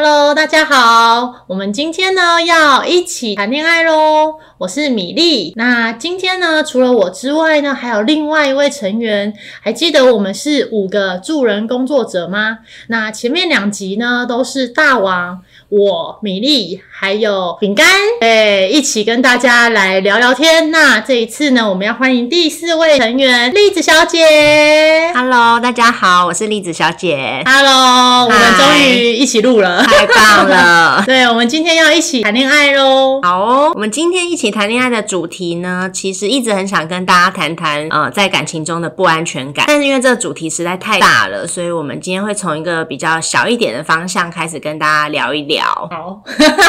Hello，大家好，我们今天呢要一起谈恋爱喽。我是米粒，那今天呢除了我之外呢，还有另外一位成员。还记得我们是五个助人工作者吗？那前面两集呢都是大王。我米粒还有饼干，哎，一起跟大家来聊聊天。那这一次呢，我们要欢迎第四位成员栗子小姐。Hello，大家好，我是栗子小姐。Hello，我们终于一起录了，太棒了。对，我们今天要一起谈恋爱喽。好哦，我们今天一起谈恋爱的主题呢，其实一直很想跟大家谈谈，呃，在感情中的不安全感。但是因为这个主题实在太大了，所以我们今天会从一个比较小一点的方向开始跟大家聊一聊。好，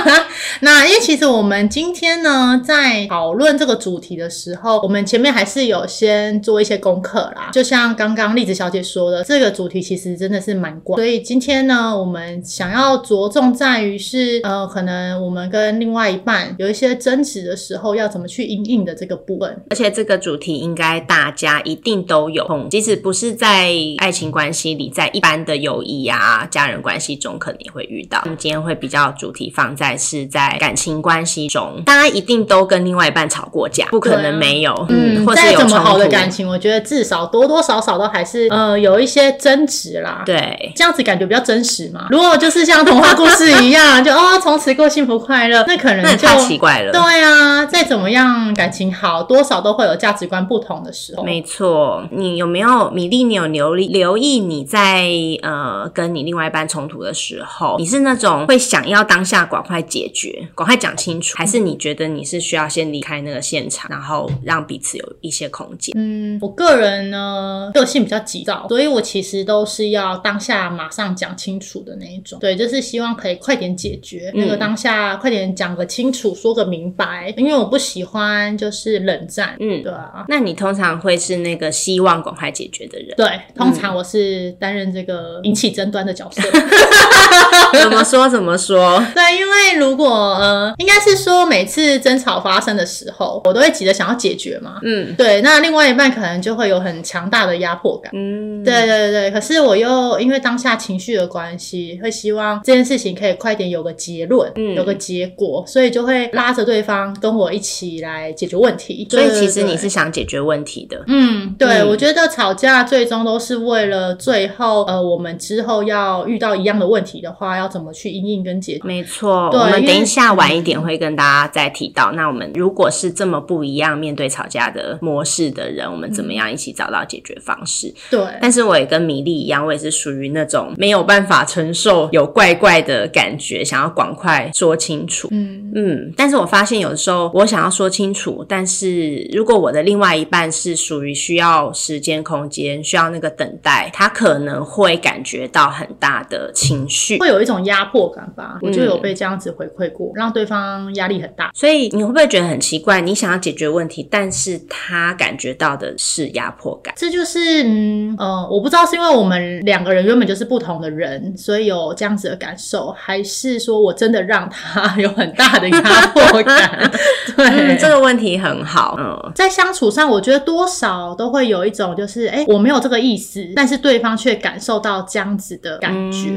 那因为其实我们今天呢，在讨论这个主题的时候，我们前面还是有先做一些功课啦。就像刚刚栗子小姐说的，这个主题其实真的是蛮广，所以今天呢，我们想要着重在于是，呃，可能我们跟另外一半有一些争执的时候，要怎么去应应的这个部分。而且这个主题应该大家一定都有，即使不是在爱情关系里，在一般的友谊啊、家人关系中，可能也会遇到。我们今天会。比较主题放在是在感情关系中，大家一定都跟另外一半吵过架，不可能没有。嗯，再怎么好的感情，我觉得至少多多少少都还是呃有一些争执啦。对，这样子感觉比较真实嘛。如果就是像童话故事一样，就哦从此过幸福快乐，那可能就太奇怪了。对啊，再怎么样感情好，多少都会有价值观不同的时候。没错，你有没有米粒？你有留意留意你在呃跟你另外一半冲突的时候，你是那种会。想要当下赶快解决，赶快讲清楚，还是你觉得你是需要先离开那个现场，然后让彼此有一些空间？嗯，我个人呢，个性比较急躁，所以我其实都是要当下马上讲清楚的那一种。对，就是希望可以快点解决那个当下，快点讲个清楚，说个明白。因为我不喜欢就是冷战。嗯，对啊。那你通常会是那个希望赶快解决的人？对，通常我是担任这个引起争端的角色。怎么说？怎么？说 对，因为如果呃，应该是说每次争吵发生的时候，我都会急着想要解决嘛。嗯，对。那另外一半可能就会有很强大的压迫感。嗯，对对对可是我又因为当下情绪的关系，会希望这件事情可以快点有个结论，嗯有个结果，所以就会拉着对方跟我一起来解决问题。所以其实你是想解决问题的。嗯，对。我觉得吵架最终都是为了最后呃，我们之后要遇到一样的问题的话，要怎么去应应。没错，我们等一下晚一点会跟大家再提到。那我们如果是这么不一样面对吵架的模式的人，我们怎么样一起找到解决方式？对，但是我也跟米粒一样，我也是属于那种没有办法承受有怪怪的感觉，想要赶快说清楚。嗯嗯，但是我发现有的时候我想要说清楚，但是如果我的另外一半是属于需要时间、空间、需要那个等待，他可能会感觉到很大的情绪，会有一种压迫感吧。我就有被这样子回馈过，让对方压力很大。所以你会不会觉得很奇怪？你想要解决问题，但是他感觉到的是压迫感。这就是嗯呃，我不知道是因为我们两个人原本就是不同的人，所以有这样子的感受，还是说我真的让他有很大的压迫感？对，这个问题很好。嗯，在相处上，我觉得多少都会有一种就是，哎，我没有这个意思，但是对方却感受到这样子的感觉。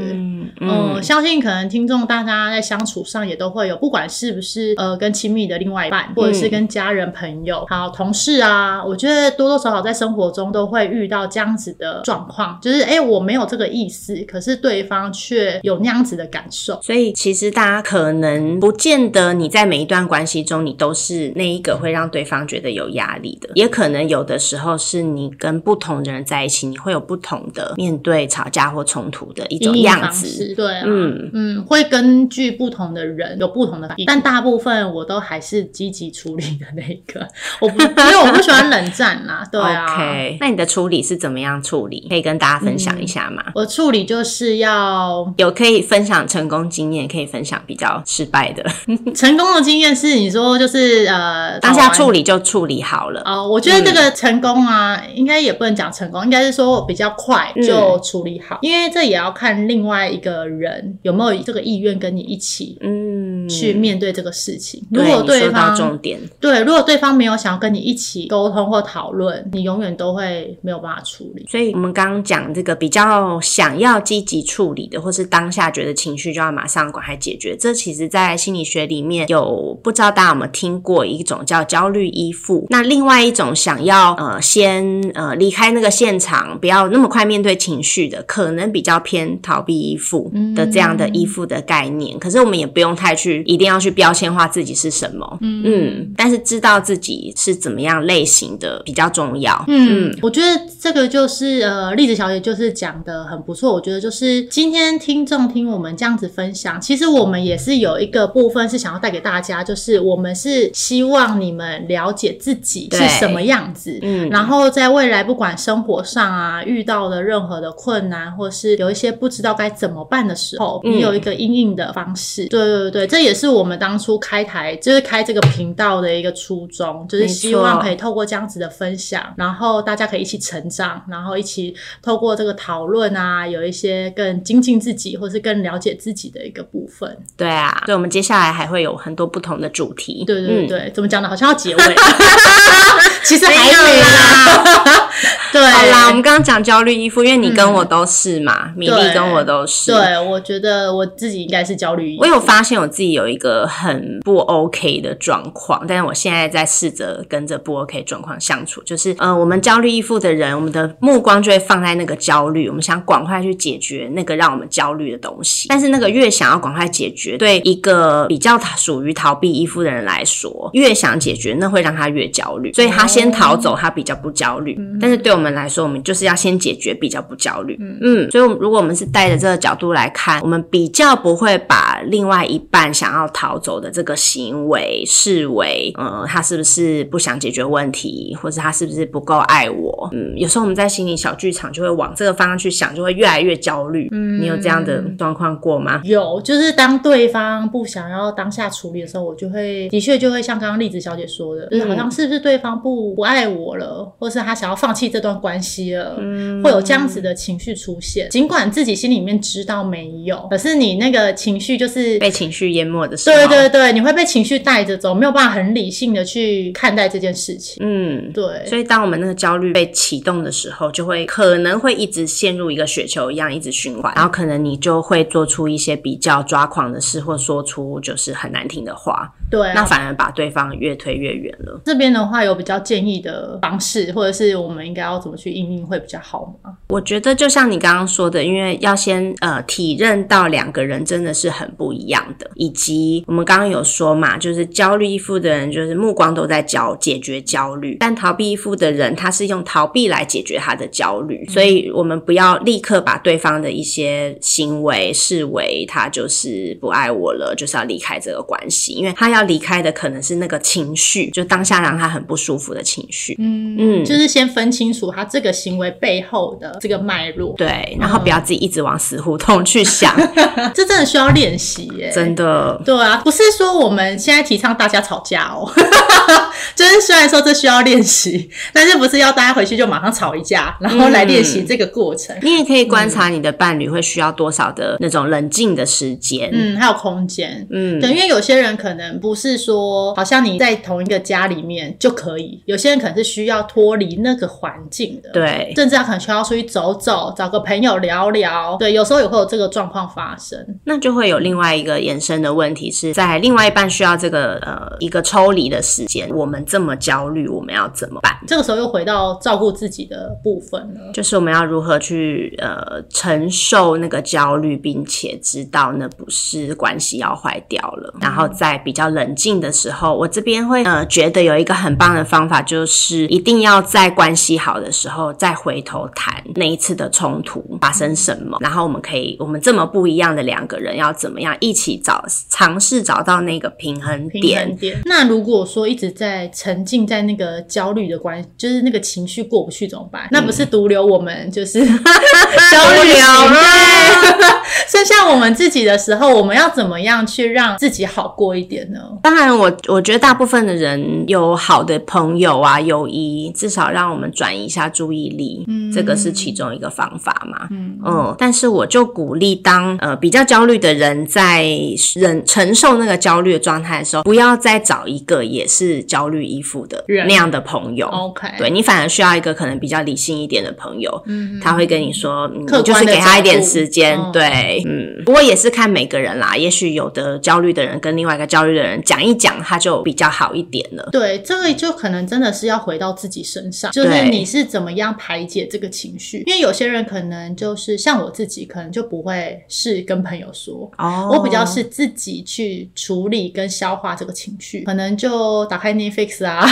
嗯，相信可能听。众大家在相处上也都会有，不管是不是呃跟亲密的另外一半，或者是跟家人、朋友、好同事啊，我觉得多多少少在生活中都会遇到这样子的状况，就是哎我没有这个意思，可是对方却有那样子的感受。所以其实大家可能不见得你在每一段关系中，你都是那一个会让对方觉得有压力的，也可能有的时候是你跟不同的人在一起，你会有不同的面对吵架或冲突的一种样子。对，嗯嗯会。根据不同的人有不同的反应，但大部分我都还是积极处理的那一个。我不，因为我不喜欢冷战啦。对啊。OK，那你的处理是怎么样处理？可以跟大家分享一下吗？我处理就是要有可以分享成功经验，可以分享比较失败的。成功的经验是你说就是呃，当下处理就处理好了。哦，我觉得这个成功啊，应该也不能讲成功，应该是说比较快就处理好，因为这也要看另外一个人有没有这个。意愿跟你一起，嗯。去面对这个事情。如果对方重点对，如果对方没有想要跟你一起沟通或讨论，你永远都会没有办法处理。所以，我们刚刚讲这个比较想要积极处理的，或是当下觉得情绪就要马上赶快解决，这其实在心理学里面有不知道大家有没有听过一种叫焦虑依附。那另外一种想要呃先呃离开那个现场，不要那么快面对情绪的，可能比较偏逃避依附的这样的依附的概念。可是我们也不用太去一定要去标签化自己是什么，嗯，但是知道自己是怎么样类型的比较重要。嗯，我觉得这个就是呃，栗子小姐就是讲的很不错。我觉得就是今天听众听我们这样子分享，其实我们也是有一个部分是想要带给大家，就是我们是希望你们了解自己是什么样子，嗯，然后在未来不管生活上啊遇到的任何的困难，或是有一些不知道该怎么办的时候，你有一个应应的方式。对对对，这也是我们当初开台就是开这个频道的一个初衷，就是希望可以透过这样子的分享，然后大家可以一起成长，然后一起透过这个讨论啊，有一些更精进自己，或是更了解自己的一个部分。对啊，所以我们接下来还会有很多不同的主题。对对对，怎么讲呢？好像要结尾，其实还有啦。对，好啦，我们刚刚讲焦虑依附，因为你跟我都是嘛，米粒跟我都是。对，我觉得我自己应该是焦虑依附。我有发现我自己有一个很不 OK 的状况，但是我现在在试着跟着不 OK 状况相处。就是，呃，我们焦虑依附的人，我们的目光就会放在那个焦虑，我们想赶快去解决那个让我们焦虑的东西。但是那个越想要赶快解决，对一个比较属于逃避依附的人来说，越想解决，那会让他越焦虑。所以他先逃走，他比较不焦虑。但是对我们来说，我们就是要先解决，比较不焦虑。嗯，所以如果我们是带着这个角度来看，我们比较不会把另外一半想要逃走的这个行为视为，呃，他是不是不想解决问题，或者他是不是不够爱我？嗯，有时候我们在心理小剧场就会往这个方向去想，就会越来越焦虑。嗯，你有这样的状况过吗？有，就是当对方不想要当下处理的时候，我就会的确就会像刚刚栗子小姐说的，就是好像是不是对方不不爱我了，或是他想要放弃这段关系了，会有这样子的情绪出现。尽管自己心里面知道没有，可是你那个情绪就是被情绪淹没的时候。对对对，你会被情绪带着走，没有办法很理性的去看待这件事情。嗯，对。所以当我们那个焦虑被启动的时候，就会可能会一直陷入一个雪球一样一直循环，然后可能你就会做出一些比较抓狂的事，或说出就是很难听的话。对，那反而把对方越推越远了。这边的话有比较建议的方式，或者是我们应该要怎么去应应会比较好吗？我觉得就像你刚刚说的，因为要先呃体认到两个人真的是很不一样的，以及我们刚刚有说嘛，就是焦虑依附的人就是目光都在焦解决焦虑，但逃避依附的人他是用逃避来解决他的焦虑，所以我们不要立刻把对方的一些行为视为他就是不爱我了，就是要离开这个关系，因为他要。要离开的可能是那个情绪，就当下让他很不舒服的情绪。嗯嗯，就是先分清楚他这个行为背后的这个脉络，对，然后不要自己一直往死胡同去想，这真的需要练习耶，真的。对啊，不是说我们现在提倡大家吵架哦，就是虽然说这需要练习，但是不是要大家回去就马上吵一架，然后来练习这个过程。你也可以观察你的伴侣会需要多少的那种冷静的时间，嗯，还有空间，嗯，对，因为有些人可能不。不是说好像你在同一个家里面就可以，有些人可能是需要脱离那个环境的，对，甚至他可能需要出去走走，找个朋友聊聊，对，有时候也会有这个状况发生，那就会有另外一个延伸的问题是在另外一半需要这个呃一个抽离的时间，我们这么焦虑，我们要怎么办？这个时候又回到照顾自己的部分呢，就是我们要如何去呃承受那个焦虑，并且知道那不是关系要坏掉了，然后在比较冷。冷静的时候，我这边会呃觉得有一个很棒的方法，就是一定要在关系好的时候再回头谈那一次的冲突发生什么，然后我们可以我们这么不一样的两个人要怎么样一起找尝试找到那个平衡点。那如果说一直在沉浸在那个焦虑的关，就是那个情绪过不去怎么办？那不是独留我们就是焦虑吗？剩下 我们自己的时候，我们要怎么样去让自己好过一点呢？当然，我我觉得大部分的人有好的朋友啊，友谊至少让我们转移一下注意力，嗯，这个是其中一个方法嘛，嗯嗯。但是我就鼓励当呃比较焦虑的人在忍承承受那个焦虑的状态的时候，不要再找一个也是焦虑依附的人那样的朋友。OK，对你反而需要一个可能比较理性一点的朋友，嗯他会跟你说，嗯，客你就是观给他一点时间，嗯对，嗯。不过也是看每个人啦，也许有的焦虑的人跟另外一个焦虑的人讲一讲，他就比较好一点了。对，这个就可能真的是要回到自己身上，就是你是怎么样排解这个情绪。因为有些人可能就是像我自己，可能就不会是跟朋友说，哦我比较是自己去处理跟消化这个情绪，可能就打开 Netflix 啊，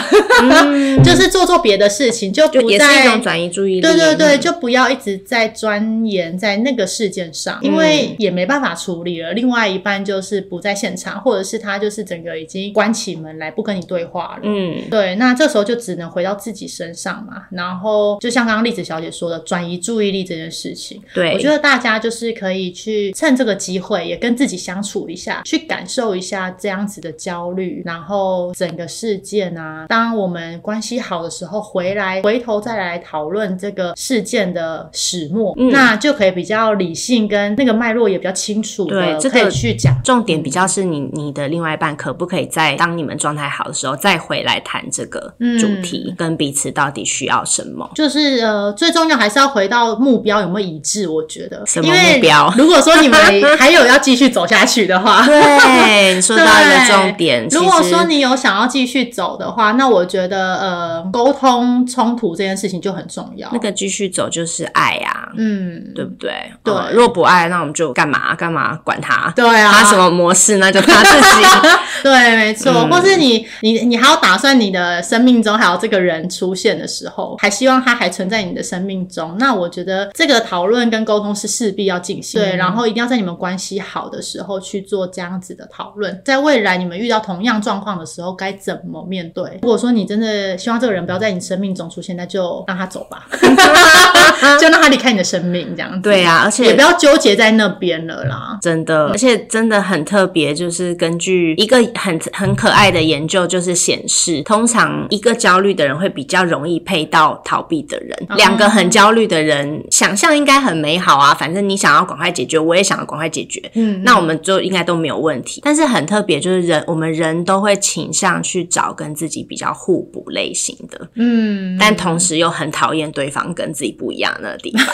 就是做做别的事情，就嗯就不也是一在种转移注意力。对对对，嗯就不要一直在钻研在那个事件上，因为也没办法处理了。另外一半就是不在现场，或者是他就是整个已经关起门来不跟你对话了。嗯，对，那这时候就只能回到自己身上嘛。然后就像刚刚栗子小姐说的，转移注意力这件事情，对，我觉得大家就是可以去趁这个机会，也跟自己相处一下，去感受一下这样子的焦虑，然后整个事件啊，当我们关系好的时候，回来回头再来讨论这个事件的始末，嗯那就可以比较理性，跟那个脉络也比较清楚的，对这个可以去讲。重点比较是你你的另外一半可不可以在当你们状态好的时候再回来谈这个嗯主题，跟彼此到底需要什么。就是呃，最重要还是要回到目标有没有一致，我觉得。什么目标如果说你们还有要继续走下去的话，对，你说到一个重点。如果说你有想要继续走的话，那我觉得呃，沟通冲突这件事情就很重要。那个继续走就是爱啊，嗯，对不对？对呃如果不爱，那我们就干嘛干嘛管他？对啊，他什么模式那就他自己。对，没错，嗯或是你你你还要打算你的生命中还有这个人出现的时候，还希望他还存在你的生命中，那我觉得这个讨论跟沟通是势必要进行。对，然后一定要在你们关系好的时候去做这样子的讨论，在未来你们遇到同样状况的时候该怎么面对。如果说你真的希望这个人不要在你生命中出现，那就让他走吧，就让他离开你的生命，这样子。对啊，而且也不要纠结在那边了啦。真的，而且真的很特别，就是根据一个很很可爱的研究，就是显示，通常一个焦虑的人会比较容易配到逃避的人。哦两个很焦虑的人，想象应该很美好啊，反正你想要赶快解决，我也想要赶快解决，嗯，那我们就应该都没有问题。但是很特别，就是人我们人都会倾向去找跟自己比较互补类型的，嗯，但同同时又很讨厌对方跟自己不一样的地方。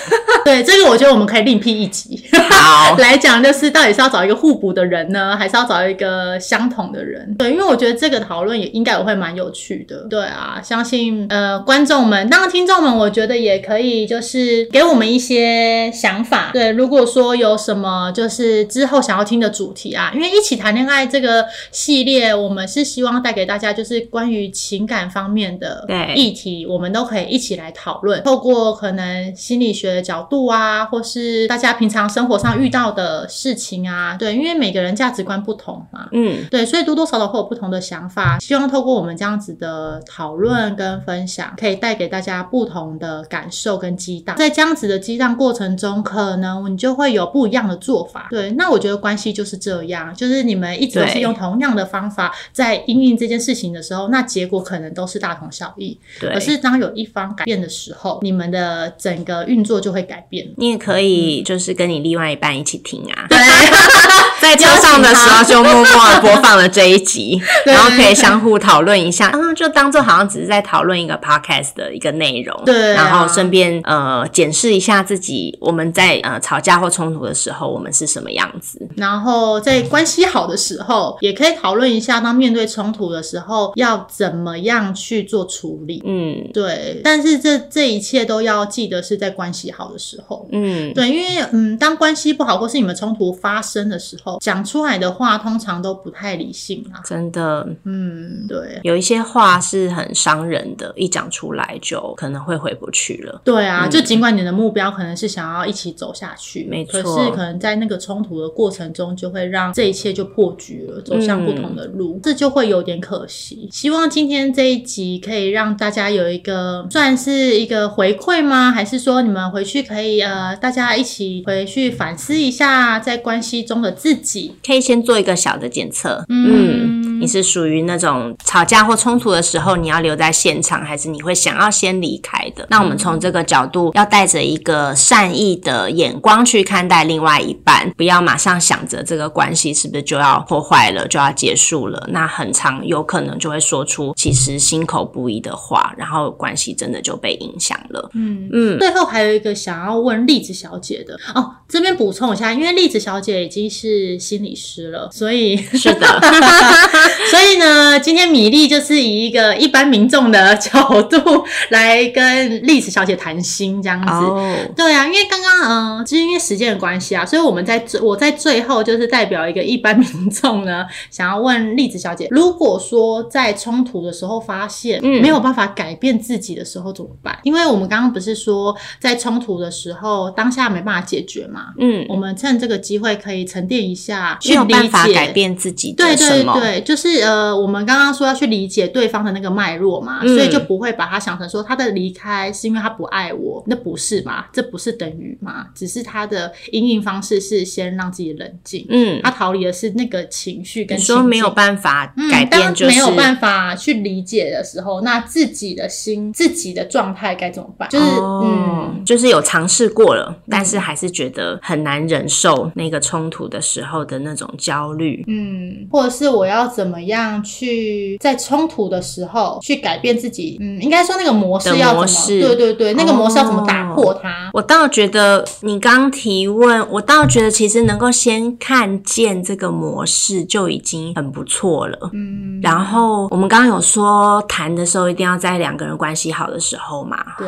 对这个，我觉得我们可以另辟一集。好，来讲，就是到底是要找一个互补的人呢，还是要找一个相同的人？对，因为我觉得这个讨论也应该也会蛮有趣的。对啊，相信呃观众们，当然听众们，我觉得也可以就是给我们一些想法。对，如果说有什么就是之后想要听的主题啊，因为一起谈恋爱这个系列，我们是希望带给大家就是关于情感方面的议题，我们都可以一起来讨论，透过可能心理学的角度啊，或是大家平常生活上遇到的事情啊，对，因为每个人价值观不同嘛。嗯，对，所以多多少少会有不同的想法。希望透过我们这样子的讨论跟分享，可以带给大家不同的感受跟激荡。在这样子的激荡过程中，可能你就会有不一样的做法。对，那我觉得关系就是这样，就是你们一直都是用同样的方法在应应这件事情的时候，那结果可能都是大同小异。对。可是当有一方改变的时候，你们的整个运作就会改变。你也可以就是跟你另外一半一起听啊，对，在车上的时候就默默的播放了这一集，然后可以相互讨论一下，嗯，就当做好像只是在讨论一个 podcast 的一个内容，对啊然后顺便呃检视一下自己我们在呃吵架或冲突的时候，我们是什么样子。然后在关系好的时候，也可以讨论一下，当面对冲突的时候要怎么样去做处理。嗯对，但是这这一切都要记得是在关系好的时候。嗯，对，因为嗯，当关系不好或是你们冲突发生的时候，讲出来的话通常都不太理性啊。真的嗯，对，有一些话是很伤人的，一讲出来就可能会回不去了。对啊，就尽管你的目标可能是想要一起走下去，没错可是可能在那个冲突的过程中，就会让这一切就破局了，走向不同的路，这就会有点可惜。希望今天这一集可以让大家有一个算是一个回馈吗？还是说你们回去可以呃，大家一起回去反思一下在关系中的自己？可以先做一个小的检测，嗯你是属于那种吵架或冲突的时候，你要留在现场，还是你会想要先离开的？那我们从这个角度，要带着一个善意的眼光去看待另外一半，不要马上想着这个关系是不是就要破坏了，就要结束了。那很长有可能就会说出其实心口不一的话，然后关系真的就被影响了。嗯嗯。最后还有一个想要问栗子小姐的哦，这边补充一下，因为栗子小姐已经是心理师了，所以是的。所以呢，今天米粒就是以一个一般民众的角度来跟栗子小姐谈心，这样子。对啊，因为刚刚嗯，就是因为时间的关系啊，所以我们在我在最后就是代表一个一般民众呢，想要问栗子小姐，如果说在冲突的时候发现没有办法改变自己的时候怎么办？因为我们刚刚不是说在冲突的时候当下没办法解决嘛，嗯，我们趁这个机会可以沉淀一下，没有办法改变自己，对对对，就是呃，我们刚刚说要去理解对方的那个脉络嘛，所以就不会把他想成说他的离开是因为他不爱我，那不是嘛？这不是等于嘛？只是他的应应方式是先让自己冷静，嗯，他逃离的是那个情绪跟说没有办法改变，就是没有办法去理解的时候，那自己的心、自己的状态该怎么办？就是嗯，就是有尝试过了，但是还是觉得很难忍受那个冲突的时候的那种焦虑，嗯，或者是我要怎么样去在冲突的时候去改变自己？嗯，应该说那个模式要怎么？对对对，那个模式要怎么打破它？我倒觉得你刚提问，我倒觉得其实能够先看见这个模式就已经很不错了。嗯，然后我们刚刚有说谈的时候一定要在两个人关系好的时候嘛。对。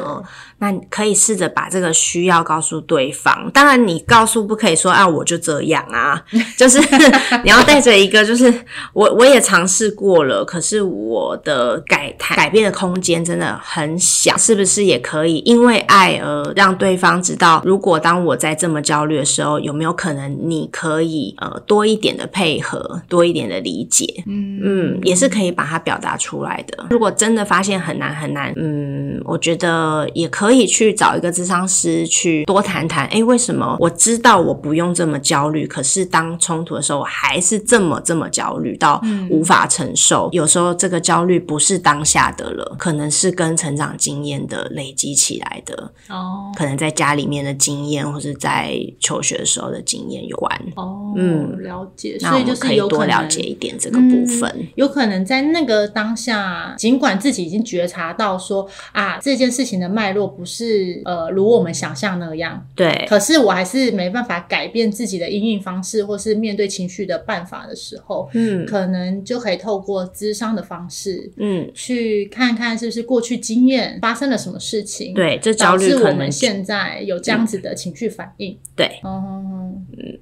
那你可以试着把这个需要告诉对方。当然，你告诉不可以说啊，我就这样啊，就是你要带着一个，就是我我也尝试过了，可是我的改态改变的空间真的很小，是不是也可以因为爱而让对方知道，如果当我在这么焦虑的时候，有没有可能你可以呃多一点的配合，多一点的理解？嗯嗯，也是可以把它表达出来的。如果真的发现很难很难，嗯，我觉得也可以。去找一个智商师去多谈谈，哎，为什么我知道我不用这么焦虑，可是当冲突的时候，我还是这么这么焦虑到无法承受？有时候这个焦虑不是当下的了，可能是跟成长经验的累积起来的哦，可能在家里面的经验，或是在求学的时候的经验有关哦。嗯，了解，所以就是可以多了解一点这个部分。有可能在那个当下，尽管自己已经觉察到说啊，这件事情的脉络。不是呃，如我们想象那样。对。可是我还是没办法改变自己的应应方式，或是面对情绪的办法的时候，嗯，可能就可以透过咨商的方式，嗯，去看看是不是过去经验发生了什么事情，对，这焦虑我们现在有这样子的情绪反应。对，哦，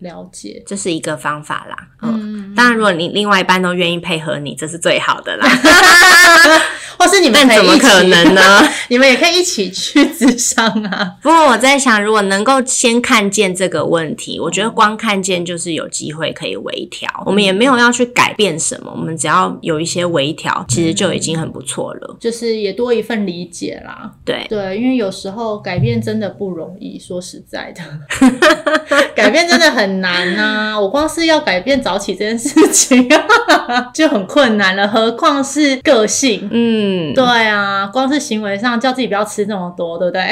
了解，这是一个方法啦。嗯，当然，如果你另外一半都愿意配合你，这是最好的啦。或是你们怎么可能呢？你们也可以一起去咨商啊。不过我在想，如果能够先看见这个问题，我觉得光看见就是有机会可以微调。我们也没有要去改变什么，我们只要有一些微调，其实就已经很不错了。就是也多一份理解啦。对对，因为有时候改变真的不容易，说实在的，改变真的很难呐。我光是要改变早起这件事情 就很困难了，何况是个性？嗯。嗯，对啊，光是行为上叫自己不要吃这么多，对不对？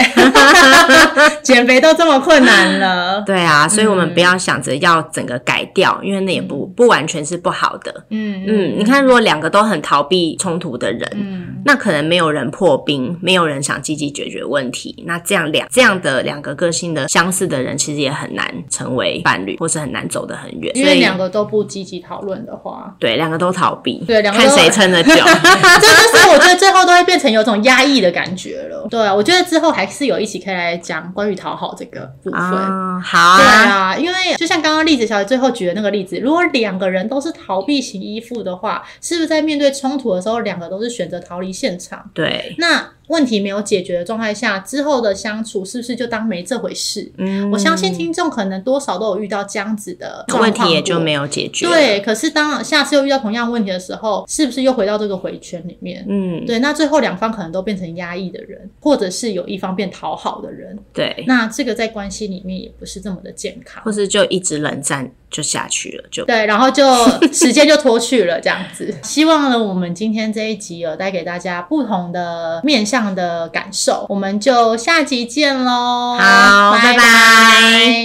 减肥都这么困难了，对啊，所以我们不要想着要整个改掉，因为那也不不完全是不好的。嗯嗯，你看，如果两个都很逃避冲突的人，嗯，那可能没有人破冰，没有人想积极解决问题，那这样两这样的两个个性的相似的人，其实也很难成为伴侣，或是很难走得很远。因为两个都不积极讨论的话，对，两个都逃避，对，两个看谁撑得久。这就是我觉得。最后都会变成有种压抑的感觉了。对啊，我觉得之后还是有一起可以来讲关于讨好这个部分。好，对啊，因为就像刚刚栗子小姐最后举的那个例子，如果两个人都是逃避型依附的话，是不是在面对冲突的时候，两个都是选择逃离现场？对，那。问题没有解决的状态下，之后的相处是不是就当没这回事？嗯，我相信听众可能多少都有遇到这样子的问题，也就没有解决。对，可是当下次又遇到同样问题的时候，是不是又回到这个回圈里面？嗯，对，那最后两方可能都变成压抑的人，或者是有一方变讨好的人。对，那这个在关系里面也不是这么的健康，或是就一直冷战。就下去了，就对，然后就 时间就拖去了这样子。希望呢，我们今天这一集有带给大家不同的面向的感受，我们就下集见喽。好拜拜